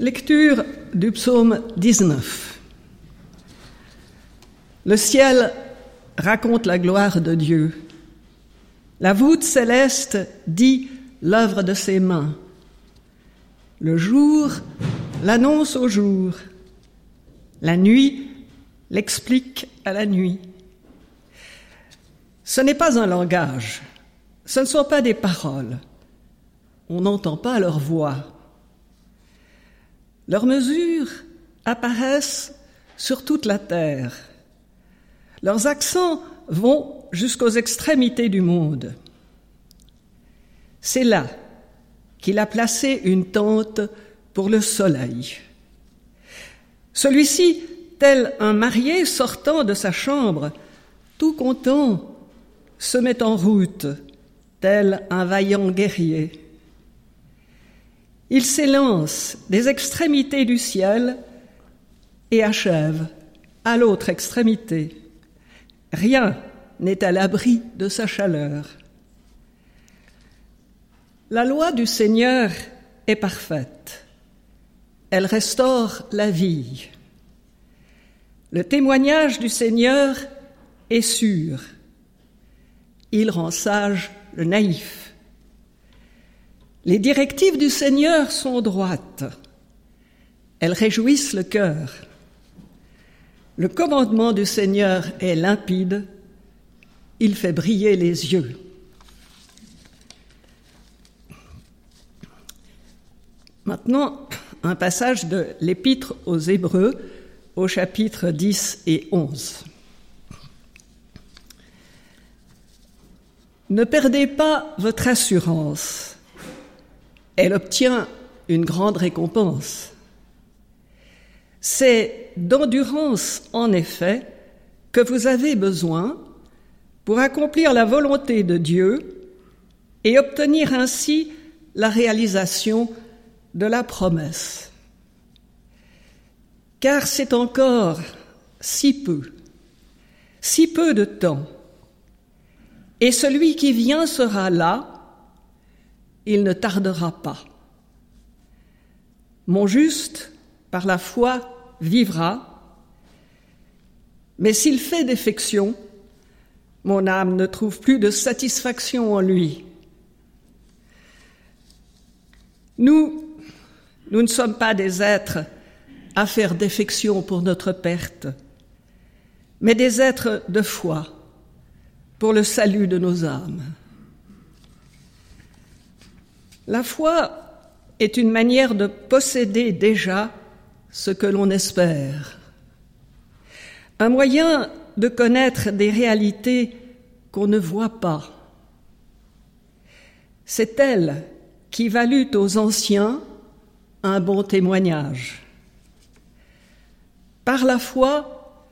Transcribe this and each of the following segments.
Lecture du psaume 19. Le ciel raconte la gloire de Dieu. La voûte céleste dit l'œuvre de ses mains. Le jour l'annonce au jour. La nuit l'explique à la nuit. Ce n'est pas un langage, ce ne sont pas des paroles. On n'entend pas leur voix. Leurs mesures apparaissent sur toute la terre. Leurs accents vont jusqu'aux extrémités du monde. C'est là qu'il a placé une tente pour le soleil. Celui-ci, tel un marié sortant de sa chambre, tout content, se met en route, tel un vaillant guerrier. Il s'élance des extrémités du ciel et achève à l'autre extrémité. Rien n'est à l'abri de sa chaleur. La loi du Seigneur est parfaite. Elle restaure la vie. Le témoignage du Seigneur est sûr. Il rend sage le naïf. Les directives du Seigneur sont droites. Elles réjouissent le cœur. Le commandement du Seigneur est limpide. Il fait briller les yeux. Maintenant, un passage de l'Épître aux Hébreux au chapitre 10 et 11. Ne perdez pas votre assurance elle obtient une grande récompense. C'est d'endurance, en effet, que vous avez besoin pour accomplir la volonté de Dieu et obtenir ainsi la réalisation de la promesse. Car c'est encore si peu, si peu de temps, et celui qui vient sera là il ne tardera pas. Mon juste, par la foi, vivra, mais s'il fait défection, mon âme ne trouve plus de satisfaction en lui. Nous, nous ne sommes pas des êtres à faire défection pour notre perte, mais des êtres de foi pour le salut de nos âmes. La foi est une manière de posséder déjà ce que l'on espère, un moyen de connaître des réalités qu'on ne voit pas. C'est elle qui valut aux anciens un bon témoignage. Par la foi,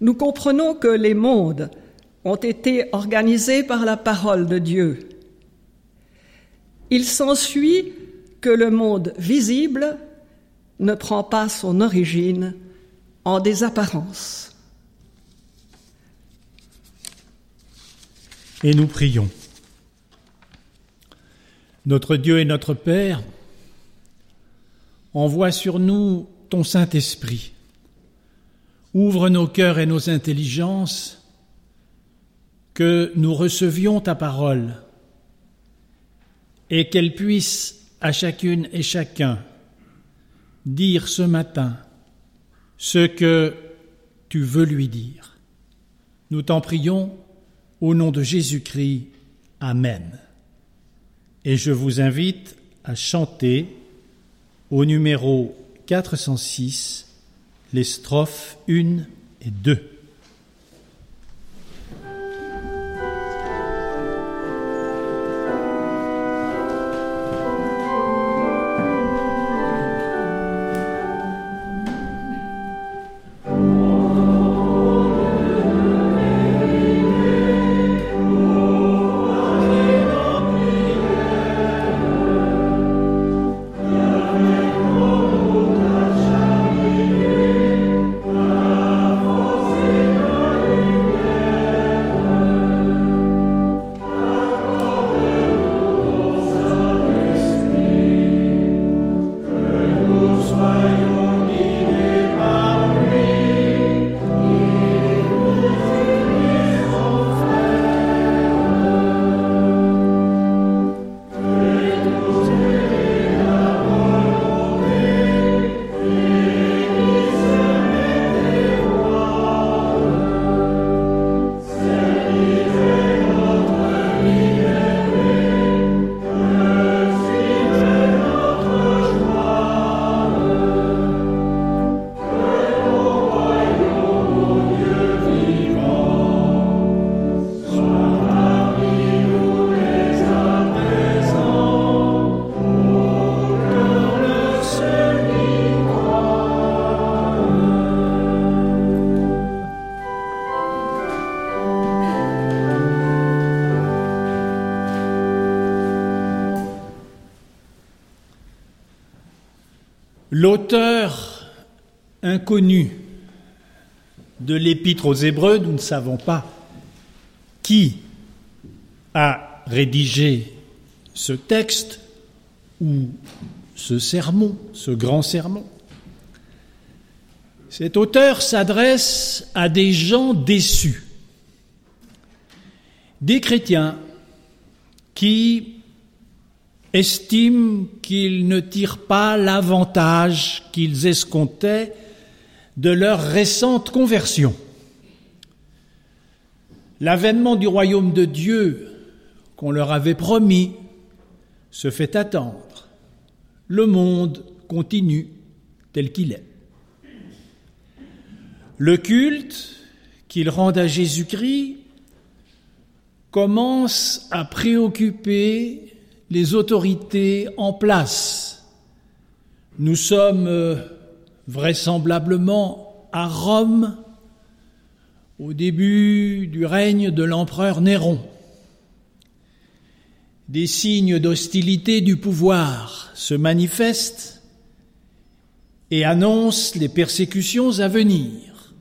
nous comprenons que les mondes ont été organisés par la parole de Dieu il s'ensuit que le monde visible ne prend pas son origine en des apparences. Et nous prions. Notre Dieu et notre Père, envoie sur nous ton Saint-Esprit. Ouvre nos cœurs et nos intelligences, que nous recevions ta parole et qu'elle puisse à chacune et chacun dire ce matin ce que tu veux lui dire. Nous t'en prions au nom de Jésus-Christ. Amen. Et je vous invite à chanter au numéro 406 les strophes 1 et 2. De l'épître aux Hébreux, nous ne savons pas qui a rédigé ce texte ou ce sermon, ce grand sermon. Cet auteur s'adresse à des gens déçus, des chrétiens qui estiment qu'ils ne tirent pas l'avantage qu'ils escomptaient de leur récente conversion. L'avènement du royaume de Dieu qu'on leur avait promis se fait attendre. Le monde continue tel qu'il est. Le culte qu'ils rendent à Jésus-Christ commence à préoccuper les autorités en place. Nous sommes euh, vraisemblablement à Rome au début du règne de l'empereur Néron. Des signes d'hostilité du pouvoir se manifestent et annoncent les persécutions à venir.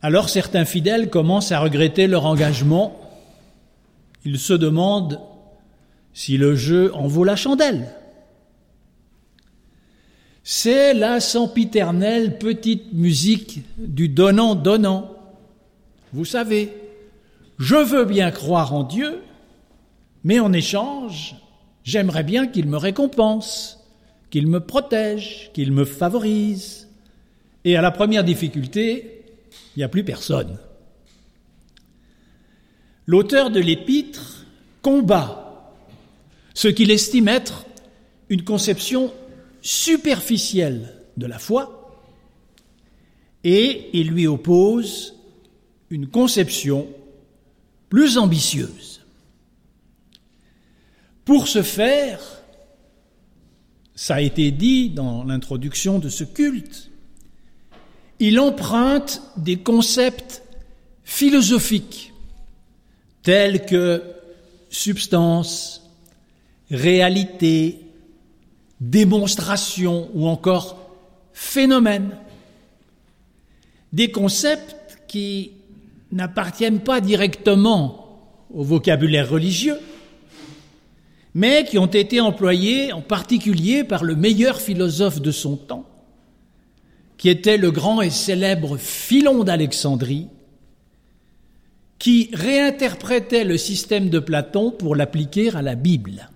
Alors certains fidèles commencent à regretter leur engagement. Ils se demandent si le jeu en vaut la chandelle. C'est la sempiternelle petite musique du donnant-donnant. Vous savez, je veux bien croire en Dieu, mais en échange, j'aimerais bien qu'il me récompense, qu'il me protège, qu'il me favorise. Et à la première difficulté, il n'y a plus personne. L'auteur de l'épître combat ce qu'il estime être une conception superficielle de la foi et il lui oppose une conception plus ambitieuse. Pour ce faire, ça a été dit dans l'introduction de ce culte, il emprunte des concepts philosophiques tels que substance, réalité, démonstration ou encore phénomène. Des concepts qui n'appartiennent pas directement au vocabulaire religieux, mais qui ont été employés en particulier par le meilleur philosophe de son temps, qui était le grand et célèbre Philon d'Alexandrie, qui réinterprétait le système de Platon pour l'appliquer à la Bible.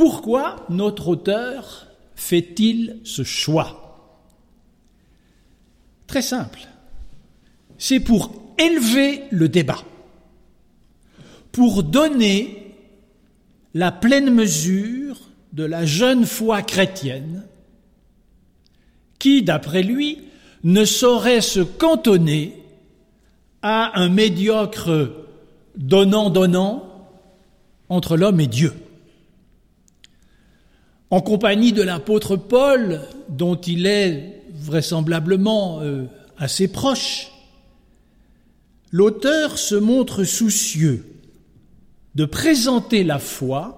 Pourquoi notre auteur fait-il ce choix? Très simple. C'est pour élever le débat, pour donner la pleine mesure de la jeune foi chrétienne qui, d'après lui, ne saurait se cantonner à un médiocre donnant-donnant entre l'homme et Dieu en compagnie de l'apôtre Paul, dont il est vraisemblablement euh, assez proche, l'auteur se montre soucieux de présenter la foi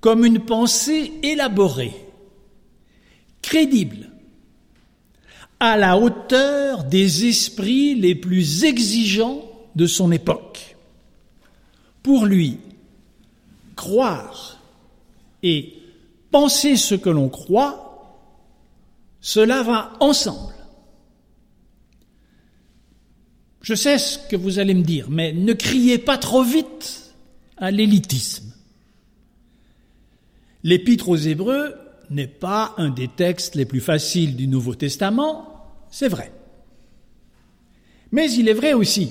comme une pensée élaborée, crédible, à la hauteur des esprits les plus exigeants de son époque. Pour lui, croire et penser ce que l'on croit, cela va ensemble. Je sais ce que vous allez me dire, mais ne criez pas trop vite à l'élitisme. L'épître aux Hébreux n'est pas un des textes les plus faciles du Nouveau Testament, c'est vrai. Mais il est vrai aussi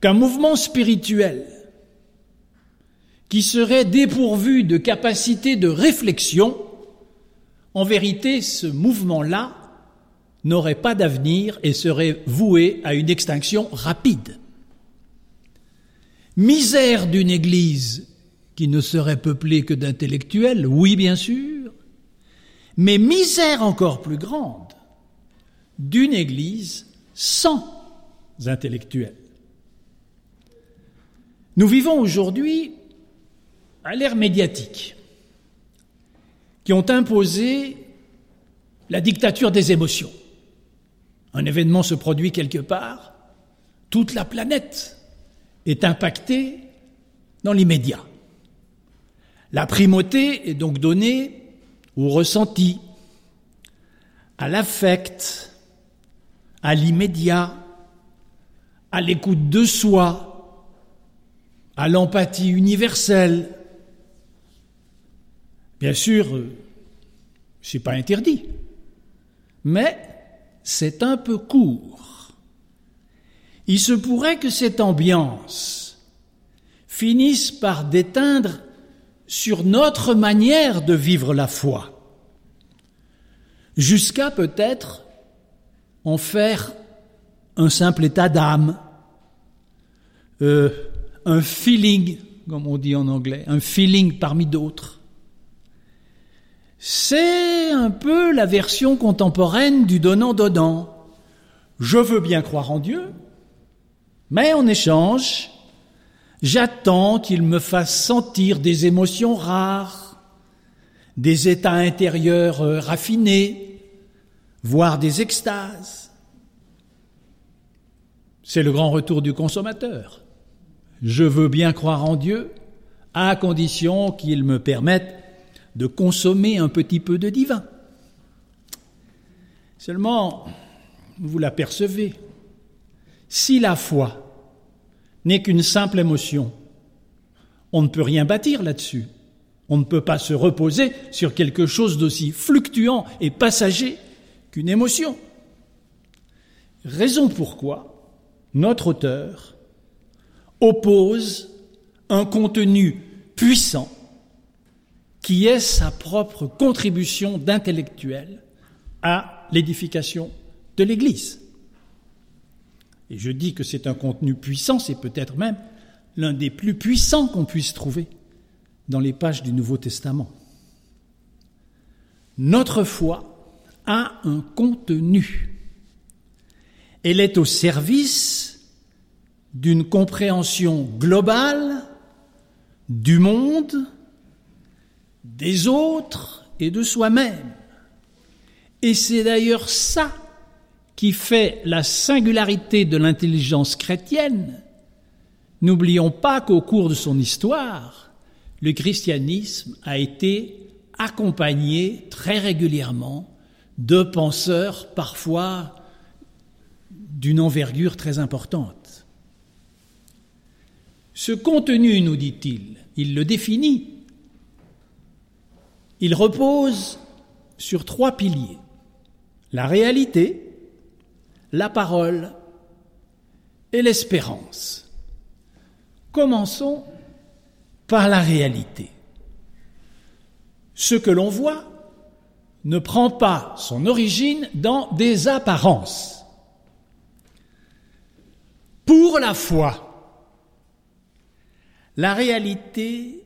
qu'un mouvement spirituel qui serait dépourvu de capacité de réflexion, en vérité, ce mouvement-là n'aurait pas d'avenir et serait voué à une extinction rapide. Misère d'une Église qui ne serait peuplée que d'intellectuels, oui bien sûr, mais misère encore plus grande d'une Église sans intellectuels. Nous vivons aujourd'hui à l'ère médiatique. qui ont imposé la dictature des émotions. Un événement se produit quelque part, toute la planète est impactée dans l'immédiat. La primauté est donc donnée au ressenti, à l'affect, à l'immédiat, à l'écoute de soi, à l'empathie universelle. Bien sûr, c'est pas interdit, mais c'est un peu court. Il se pourrait que cette ambiance finisse par déteindre sur notre manière de vivre la foi, jusqu'à peut-être en faire un simple état d'âme, euh, un feeling, comme on dit en anglais, un feeling parmi d'autres. C'est un peu la version contemporaine du donnant-donnant. Je veux bien croire en Dieu, mais en échange, j'attends qu'il me fasse sentir des émotions rares, des états intérieurs euh, raffinés, voire des extases. C'est le grand retour du consommateur. Je veux bien croire en Dieu, à condition qu'il me permette de consommer un petit peu de divin. Seulement, vous l'apercevez, si la foi n'est qu'une simple émotion, on ne peut rien bâtir là-dessus. On ne peut pas se reposer sur quelque chose d'aussi fluctuant et passager qu'une émotion. Raison pourquoi notre auteur oppose un contenu puissant qui est sa propre contribution d'intellectuel à l'édification de l'Église. Et je dis que c'est un contenu puissant, c'est peut-être même l'un des plus puissants qu'on puisse trouver dans les pages du Nouveau Testament. Notre foi a un contenu. Elle est au service d'une compréhension globale du monde, des autres et de soi-même. Et c'est d'ailleurs ça qui fait la singularité de l'intelligence chrétienne. N'oublions pas qu'au cours de son histoire, le christianisme a été accompagné très régulièrement de penseurs parfois d'une envergure très importante. Ce contenu, nous dit-il, il le définit il repose sur trois piliers. La réalité, la parole et l'espérance. Commençons par la réalité. Ce que l'on voit ne prend pas son origine dans des apparences. Pour la foi, la réalité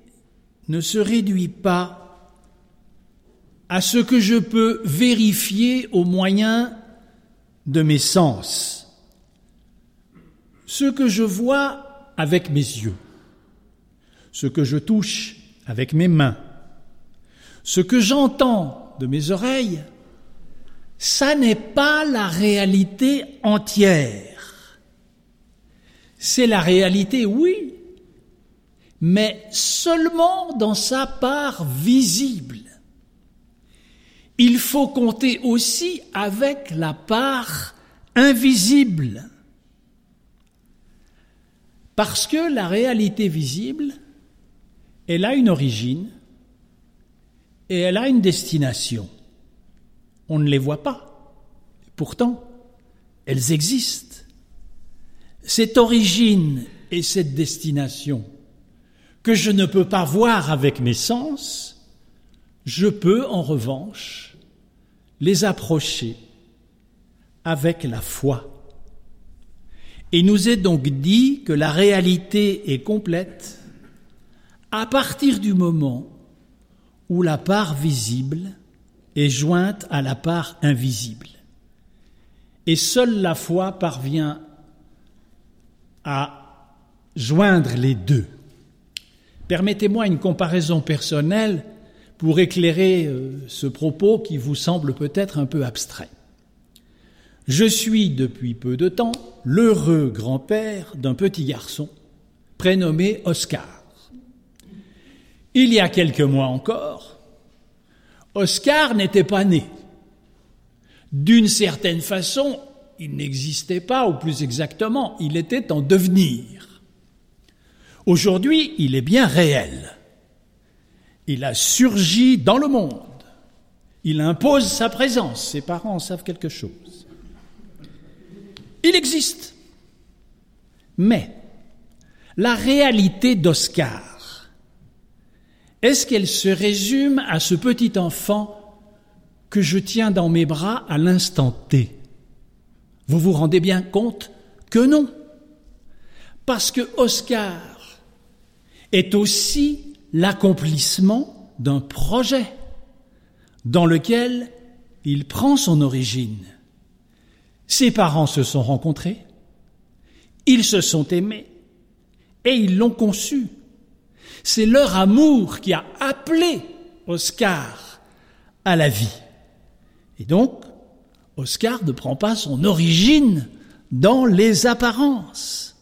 ne se réduit pas à ce que je peux vérifier au moyen de mes sens, ce que je vois avec mes yeux, ce que je touche avec mes mains, ce que j'entends de mes oreilles, ça n'est pas la réalité entière. C'est la réalité, oui, mais seulement dans sa part visible il faut compter aussi avec la part invisible. Parce que la réalité visible, elle a une origine et elle a une destination. On ne les voit pas. Pourtant, elles existent. Cette origine et cette destination que je ne peux pas voir avec mes sens, je peux en revanche les approcher avec la foi. Il nous est donc dit que la réalité est complète à partir du moment où la part visible est jointe à la part invisible. Et seule la foi parvient à joindre les deux. Permettez-moi une comparaison personnelle pour éclairer euh, ce propos qui vous semble peut-être un peu abstrait. Je suis depuis peu de temps l'heureux grand-père d'un petit garçon prénommé Oscar. Il y a quelques mois encore, Oscar n'était pas né. D'une certaine façon, il n'existait pas, ou plus exactement, il était en devenir. Aujourd'hui, il est bien réel. Il a surgi dans le monde. Il impose sa présence. Ses parents en savent quelque chose. Il existe. Mais la réalité d'Oscar, est-ce qu'elle se résume à ce petit enfant que je tiens dans mes bras à l'instant T? Vous vous rendez bien compte que non. Parce que Oscar est aussi l'accomplissement d'un projet dans lequel il prend son origine. Ses parents se sont rencontrés, ils se sont aimés et ils l'ont conçu. C'est leur amour qui a appelé Oscar à la vie. Et donc, Oscar ne prend pas son origine dans les apparences.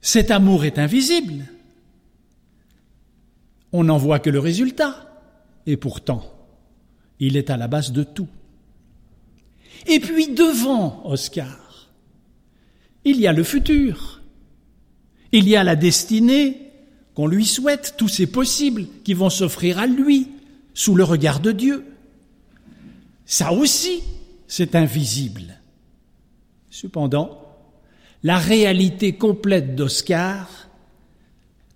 Cet amour est invisible. On n'en voit que le résultat. Et pourtant, il est à la base de tout. Et puis devant Oscar, il y a le futur. Il y a la destinée qu'on lui souhaite, tous ces possibles qui vont s'offrir à lui sous le regard de Dieu. Ça aussi, c'est invisible. Cependant, la réalité complète d'Oscar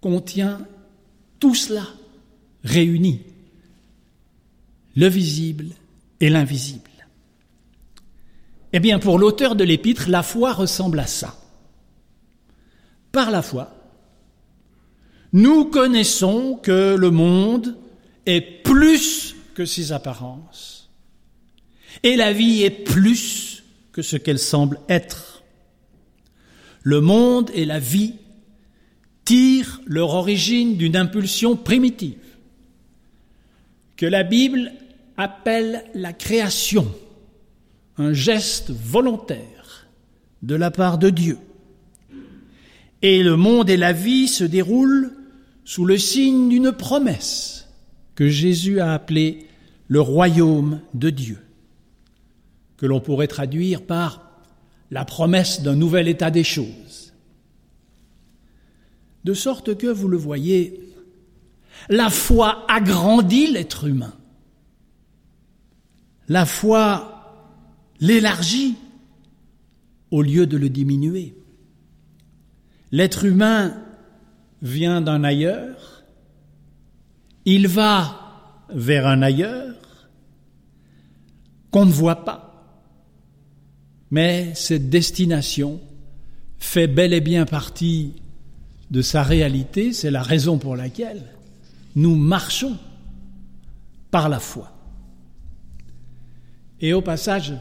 contient tout cela réuni, le visible et l'invisible. Eh bien, pour l'auteur de l'épître, la foi ressemble à ça. Par la foi, nous connaissons que le monde est plus que ses apparences, et la vie est plus que ce qu'elle semble être. Le monde et la vie tirent leur origine d'une impulsion primitive que la Bible appelle la création, un geste volontaire de la part de Dieu. Et le monde et la vie se déroulent sous le signe d'une promesse que Jésus a appelée le royaume de Dieu, que l'on pourrait traduire par la promesse d'un nouvel état des choses. De sorte que, vous le voyez, la foi agrandit l'être humain. La foi l'élargit au lieu de le diminuer. L'être humain vient d'un ailleurs, il va vers un ailleurs qu'on ne voit pas, mais cette destination fait bel et bien partie de sa réalité, c'est la raison pour laquelle nous marchons par la foi. Et au passage,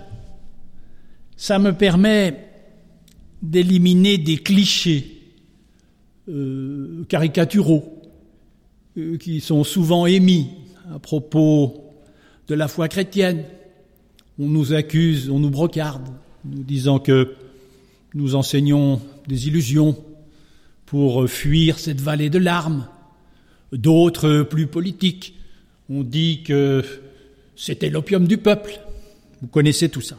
ça me permet d'éliminer des clichés euh, caricaturaux euh, qui sont souvent émis à propos de la foi chrétienne. On nous accuse, on nous brocarde, nous disant que nous enseignons des illusions, pour fuir cette vallée de larmes. D'autres, plus politiques, ont dit que c'était l'opium du peuple. Vous connaissez tout ça.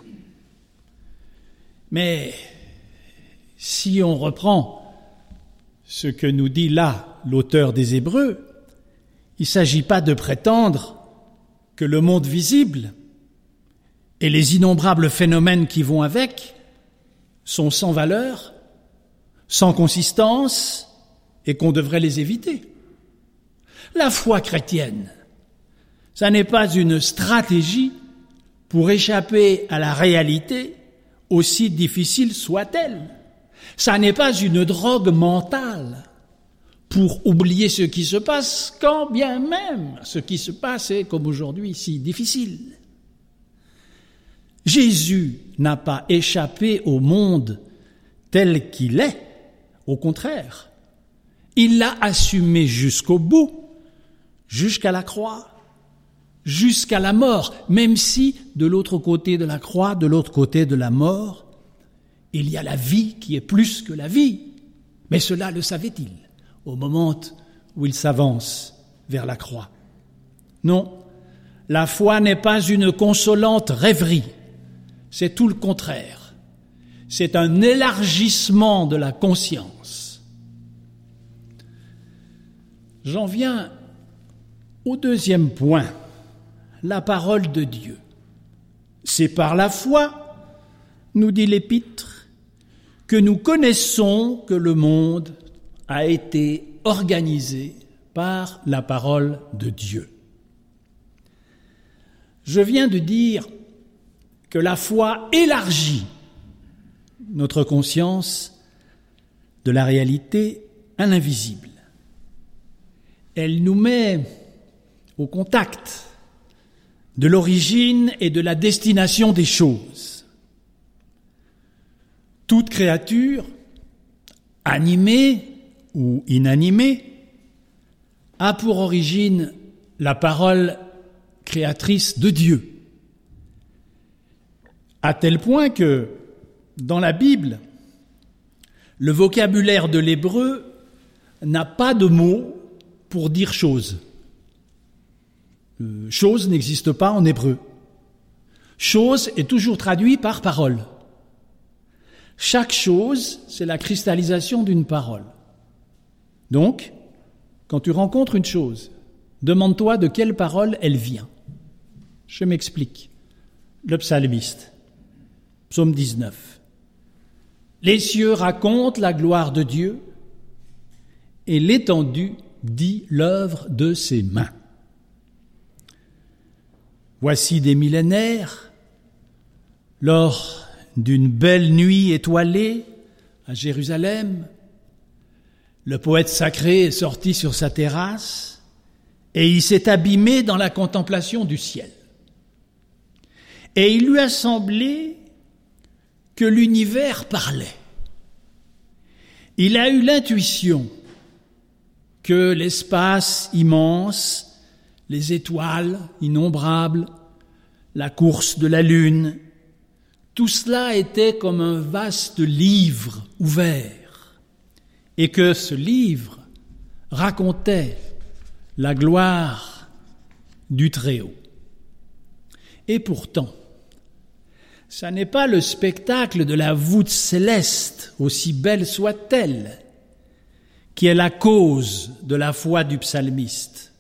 Mais si on reprend ce que nous dit là l'auteur des Hébreux, il ne s'agit pas de prétendre que le monde visible et les innombrables phénomènes qui vont avec sont sans valeur sans consistance et qu'on devrait les éviter. La foi chrétienne, ça n'est pas une stratégie pour échapper à la réalité, aussi difficile soit-elle. Ça n'est pas une drogue mentale pour oublier ce qui se passe, quand bien même ce qui se passe est, comme aujourd'hui, si difficile. Jésus n'a pas échappé au monde tel qu'il est au contraire, il l'a assumé jusqu'au bout, jusqu'à la croix, jusqu'à la mort, même si de l'autre côté de la croix, de l'autre côté de la mort, il y a la vie qui est plus que la vie. Mais cela le savait-il au moment où il s'avance vers la croix Non, la foi n'est pas une consolante rêverie, c'est tout le contraire. C'est un élargissement de la conscience. J'en viens au deuxième point, la parole de Dieu. C'est par la foi, nous dit l'Épître, que nous connaissons que le monde a été organisé par la parole de Dieu. Je viens de dire que la foi élargit notre conscience de la réalité à l'invisible. Elle nous met au contact de l'origine et de la destination des choses. Toute créature, animée ou inanimée, a pour origine la parole créatrice de Dieu. À tel point que, dans la Bible, le vocabulaire de l'hébreu n'a pas de mot pour dire chose. Euh, chose n'existe pas en hébreu. Chose est toujours traduit par parole. Chaque chose, c'est la cristallisation d'une parole. Donc, quand tu rencontres une chose, demande-toi de quelle parole elle vient. Je m'explique. Le psalmiste, psaume 19. Les cieux racontent la gloire de Dieu et l'étendue dit l'œuvre de ses mains. Voici des millénaires, lors d'une belle nuit étoilée à Jérusalem, le poète sacré est sorti sur sa terrasse et il s'est abîmé dans la contemplation du ciel. Et il lui a semblé que l'univers parlait. Il a eu l'intuition que l'espace immense les étoiles innombrables, la course de la lune, tout cela était comme un vaste livre ouvert, et que ce livre racontait la gloire du Très-Haut. Et pourtant, ça n'est pas le spectacle de la voûte céleste, aussi belle soit-elle, qui est la cause de la foi du psalmiste.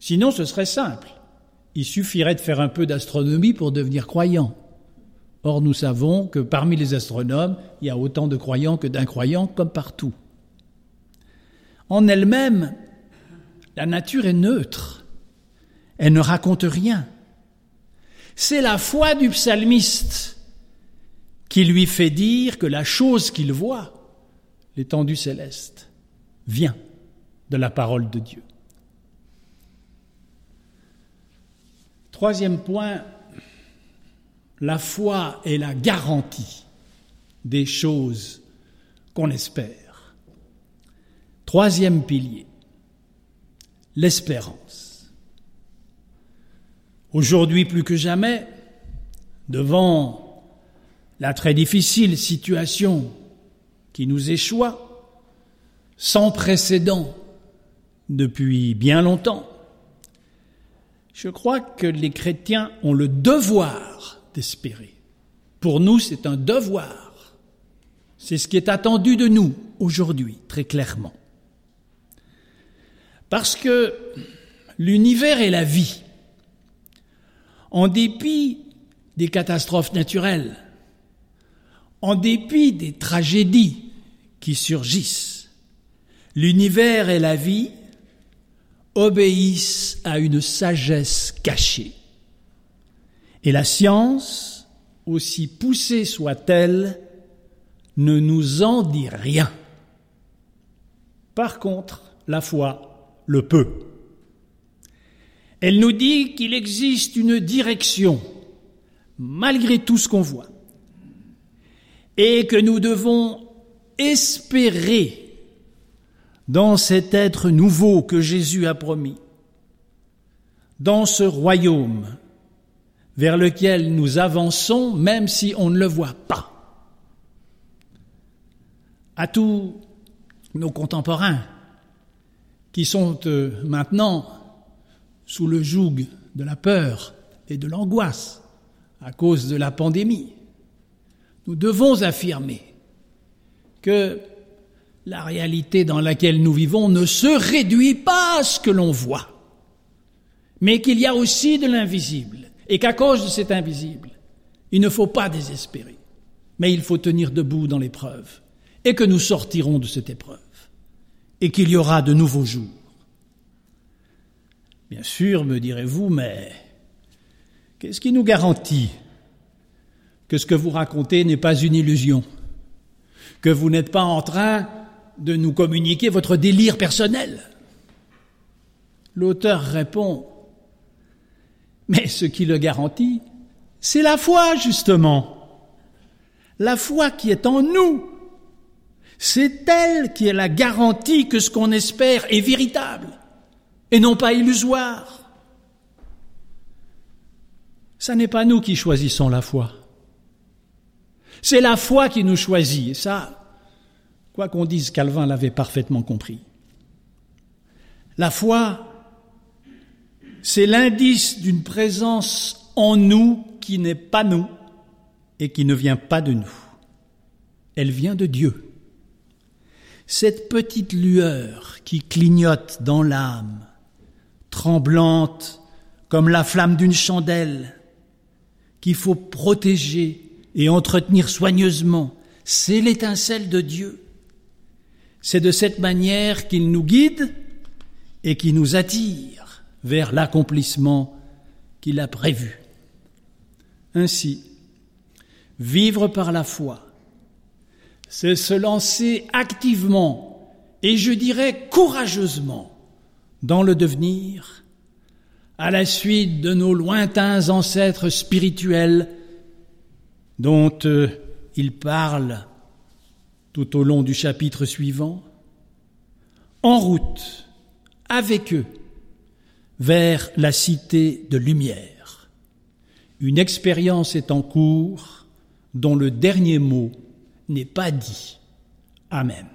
Sinon, ce serait simple. Il suffirait de faire un peu d'astronomie pour devenir croyant. Or, nous savons que parmi les astronomes, il y a autant de croyants que d'incroyants, comme partout. En elle-même, la nature est neutre. Elle ne raconte rien. C'est la foi du psalmiste qui lui fait dire que la chose qu'il voit, l'étendue céleste, vient de la parole de Dieu. Troisième point, la foi est la garantie des choses qu'on espère. Troisième pilier, l'espérance. Aujourd'hui plus que jamais, devant la très difficile situation qui nous échoit, sans précédent depuis bien longtemps, je crois que les chrétiens ont le devoir d'espérer. Pour nous, c'est un devoir. C'est ce qui est attendu de nous aujourd'hui, très clairement. Parce que l'univers et la vie, en dépit des catastrophes naturelles, en dépit des tragédies qui surgissent, l'univers et la vie obéissent à une sagesse cachée. Et la science, aussi poussée soit-elle, ne nous en dit rien. Par contre, la foi le peut. Elle nous dit qu'il existe une direction, malgré tout ce qu'on voit, et que nous devons espérer dans cet être nouveau que Jésus a promis, dans ce royaume vers lequel nous avançons même si on ne le voit pas. À tous nos contemporains qui sont euh, maintenant sous le joug de la peur et de l'angoisse à cause de la pandémie, nous devons affirmer que la réalité dans laquelle nous vivons ne se réduit pas à ce que l'on voit, mais qu'il y a aussi de l'invisible, et qu'à cause de cet invisible, il ne faut pas désespérer, mais il faut tenir debout dans l'épreuve, et que nous sortirons de cette épreuve, et qu'il y aura de nouveaux jours. Bien sûr, me direz-vous, mais qu'est-ce qui nous garantit que ce que vous racontez n'est pas une illusion, que vous n'êtes pas en train de nous communiquer votre délire personnel? L'auteur répond, mais ce qui le garantit, c'est la foi, justement. La foi qui est en nous. C'est elle qui est la garantie que ce qu'on espère est véritable et non pas illusoire. Ce n'est pas nous qui choisissons la foi. C'est la foi qui nous choisit. Et ça, quoi qu'on dise, Calvin l'avait parfaitement compris. La foi, c'est l'indice d'une présence en nous qui n'est pas nous et qui ne vient pas de nous. Elle vient de Dieu. Cette petite lueur qui clignote dans l'âme, tremblante comme la flamme d'une chandelle, qu'il faut protéger et entretenir soigneusement. C'est l'étincelle de Dieu. C'est de cette manière qu'il nous guide et qui nous attire vers l'accomplissement qu'il a prévu. Ainsi, vivre par la foi, c'est se lancer activement et je dirais courageusement dans le devenir, à la suite de nos lointains ancêtres spirituels dont euh, il parle tout au long du chapitre suivant, en route avec eux vers la cité de lumière. Une expérience est en cours dont le dernier mot n'est pas dit. Amen.